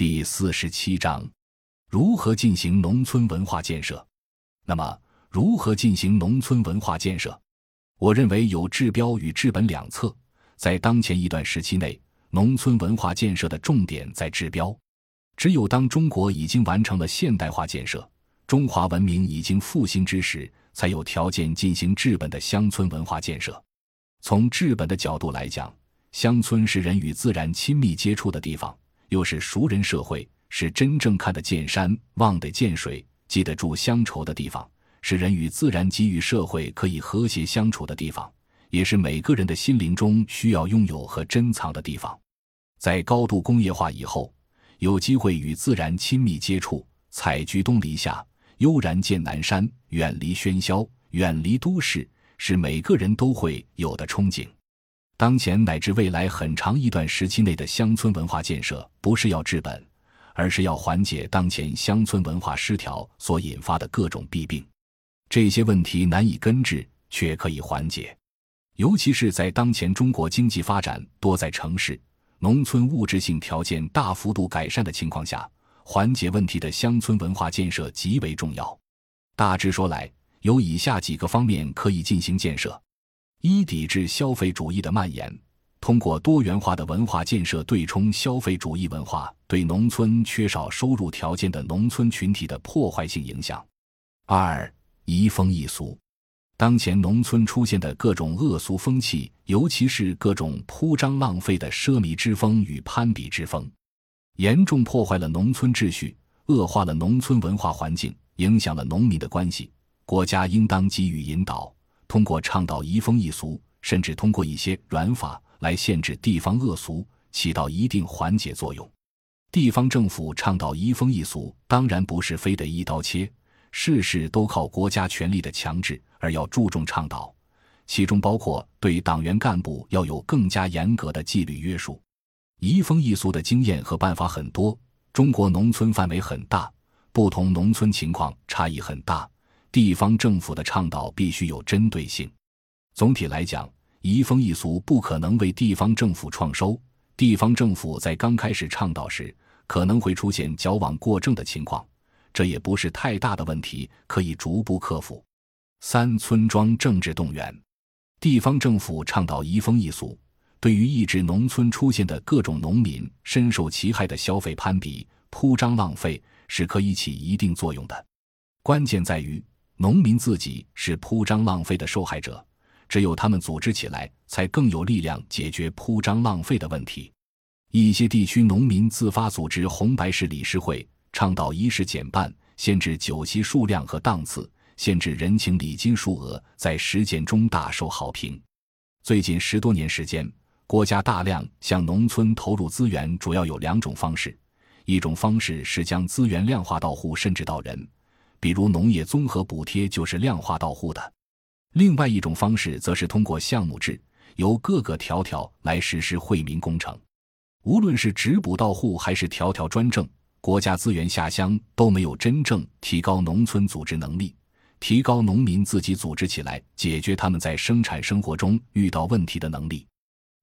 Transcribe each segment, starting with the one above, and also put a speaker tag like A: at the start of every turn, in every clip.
A: 第四十七章：如何进行农村文化建设？那么，如何进行农村文化建设？我认为有治标与治本两策。在当前一段时期内，农村文化建设的重点在治标。只有当中国已经完成了现代化建设，中华文明已经复兴之时，才有条件进行治本的乡村文化建设。从治本的角度来讲，乡村是人与自然亲密接触的地方。又是熟人社会，是真正看得见山、望得见水、记得住乡愁的地方，是人与自然给予社会可以和谐相处的地方，也是每个人的心灵中需要拥有和珍藏的地方。在高度工业化以后，有机会与自然亲密接触，采菊东篱下，悠然见南山，远离喧嚣，远离都市，是每个人都会有的憧憬。当前乃至未来很长一段时期内的乡村文化建设，不是要治本，而是要缓解当前乡村文化失调所引发的各种弊病。这些问题难以根治，却可以缓解。尤其是在当前中国经济发展多在城市，农村物质性条件大幅度改善的情况下，缓解问题的乡村文化建设极为重要。大致说来，有以下几个方面可以进行建设。一、抵制消费主义的蔓延，通过多元化的文化建设对冲消费主义文化对农村缺少收入条件的农村群体的破坏性影响。二、移风易俗，当前农村出现的各种恶俗风气，尤其是各种铺张浪费的奢靡之风与攀比之风，严重破坏了农村秩序，恶化了农村文化环境，影响了农民的关系。国家应当给予引导。通过倡导移风易俗，甚至通过一些软法来限制地方恶俗，起到一定缓解作用。地方政府倡导移风易俗，当然不是非得一刀切，事事都靠国家权力的强制，而要注重倡导，其中包括对党员干部要有更加严格的纪律约束。移风易俗的经验和办法很多，中国农村范围很大，不同农村情况差异很大。地方政府的倡导必须有针对性。总体来讲，移风易俗不可能为地方政府创收。地方政府在刚开始倡导时，可能会出现矫枉过正的情况，这也不是太大的问题，可以逐步克服。三、村庄政治动员，地方政府倡导移风易俗，对于抑制农村出现的各种农民深受其害的消费攀比、铺张浪费，是可以起一定作用的。关键在于。农民自己是铺张浪费的受害者，只有他们组织起来，才更有力量解决铺张浪费的问题。一些地区农民自发组织红白事理事会，倡导仪式减半、限制酒席数量和档次、限制人情礼金数额，在实践中大受好评。最近十多年时间，国家大量向农村投入资源，主要有两种方式：一种方式是将资源量化到户，甚至到人。比如农业综合补贴就是量化到户的，另外一种方式则是通过项目制，由各个条条来实施惠民工程。无论是直补到户还是条条专政，国家资源下乡都没有真正提高农村组织能力，提高农民自己组织起来解决他们在生产生活中遇到问题的能力。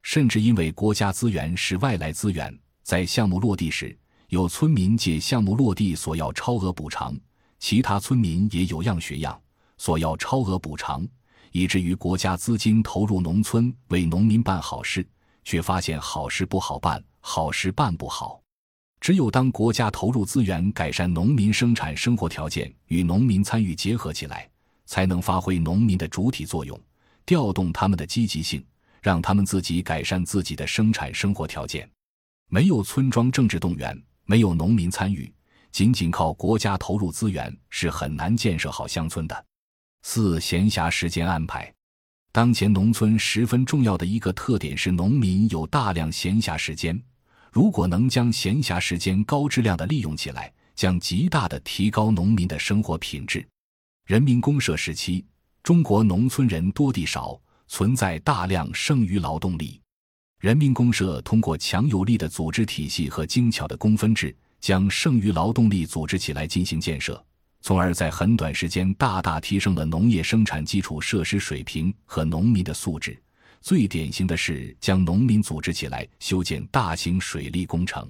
A: 甚至因为国家资源是外来资源，在项目落地时，有村民借项目落地索要超额补偿。其他村民也有样学样，索要超额补偿，以至于国家资金投入农村为农民办好事，却发现好事不好办，好事办不好。只有当国家投入资源改善农民生产生活条件，与农民参与结合起来，才能发挥农民的主体作用，调动他们的积极性，让他们自己改善自己的生产生活条件。没有村庄政治动员，没有农民参与。仅仅靠国家投入资源是很难建设好乡村的。四、闲暇时间安排，当前农村十分重要的一个特点是农民有大量闲暇时间，如果能将闲暇时间高质量的利用起来，将极大的提高农民的生活品质。人民公社时期，中国农村人多地少，存在大量剩余劳动力。人民公社通过强有力的组织体系和精巧的工分制。将剩余劳动力组织起来进行建设，从而在很短时间大大提升了农业生产基础设施水平和农民的素质。最典型的是将农民组织起来修建大型水利工程。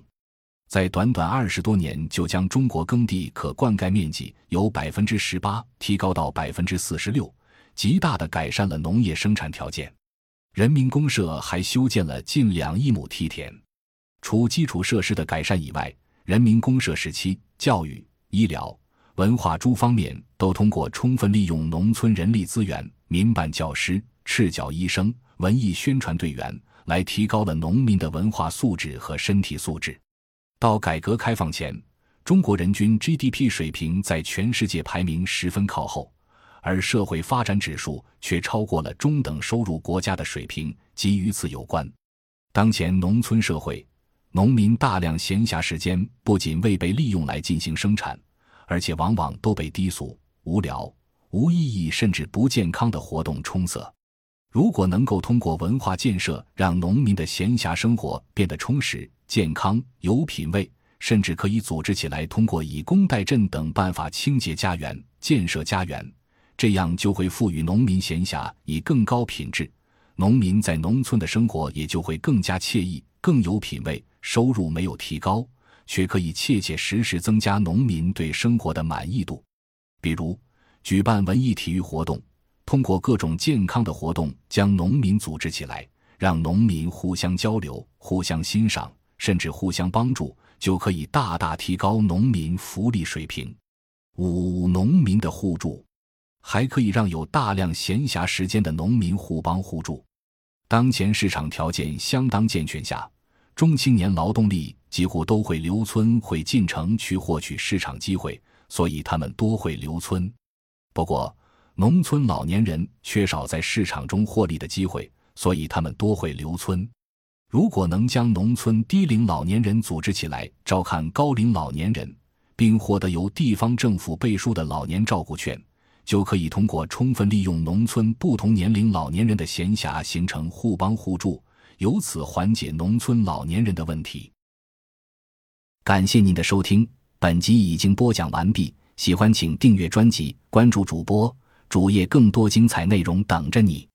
A: 在短短二十多年，就将中国耕地可灌溉面积由百分之十八提高到百分之四十六，极大的改善了农业生产条件。人民公社还修建了近两亿亩梯田。除基础设施的改善以外，人民公社时期，教育、医疗、文化诸方面都通过充分利用农村人力资源、民办教师、赤脚医生、文艺宣传队员，来提高了农民的文化素质和身体素质。到改革开放前，中国人均 GDP 水平在全世界排名十分靠后，而社会发展指数却超过了中等收入国家的水平，即与此有关。当前农村社会。农民大量闲暇时间不仅未被利用来进行生产，而且往往都被低俗、无聊、无意义甚至不健康的活动充塞。如果能够通过文化建设让农民的闲暇生活变得充实、健康、有品位，甚至可以组织起来通过以工代赈等办法清洁家园、建设家园，这样就会赋予农民闲暇以更高品质，农民在农村的生活也就会更加惬意、更有品位。收入没有提高，却可以切切实实增加农民对生活的满意度。比如，举办文艺体育活动，通过各种健康的活动将农民组织起来，让农民互相交流、互相欣赏，甚至互相帮助，就可以大大提高农民福利水平。五、农民的互助，还可以让有大量闲暇时间的农民互帮互助。当前市场条件相当健全下。中青年劳动力几乎都会留村，会进城去获取市场机会，所以他们多会留村。不过，农村老年人缺少在市场中获利的机会，所以他们多会留村。如果能将农村低龄老年人组织起来，照看高龄老年人，并获得由地方政府背书的老年照顾券，就可以通过充分利用农村不同年龄老年人的闲暇，形成互帮互助。由此缓解农村老年人的问题。感谢您的收听，本集已经播讲完毕。喜欢请订阅专辑，关注主播主页，更多精彩内容等着你。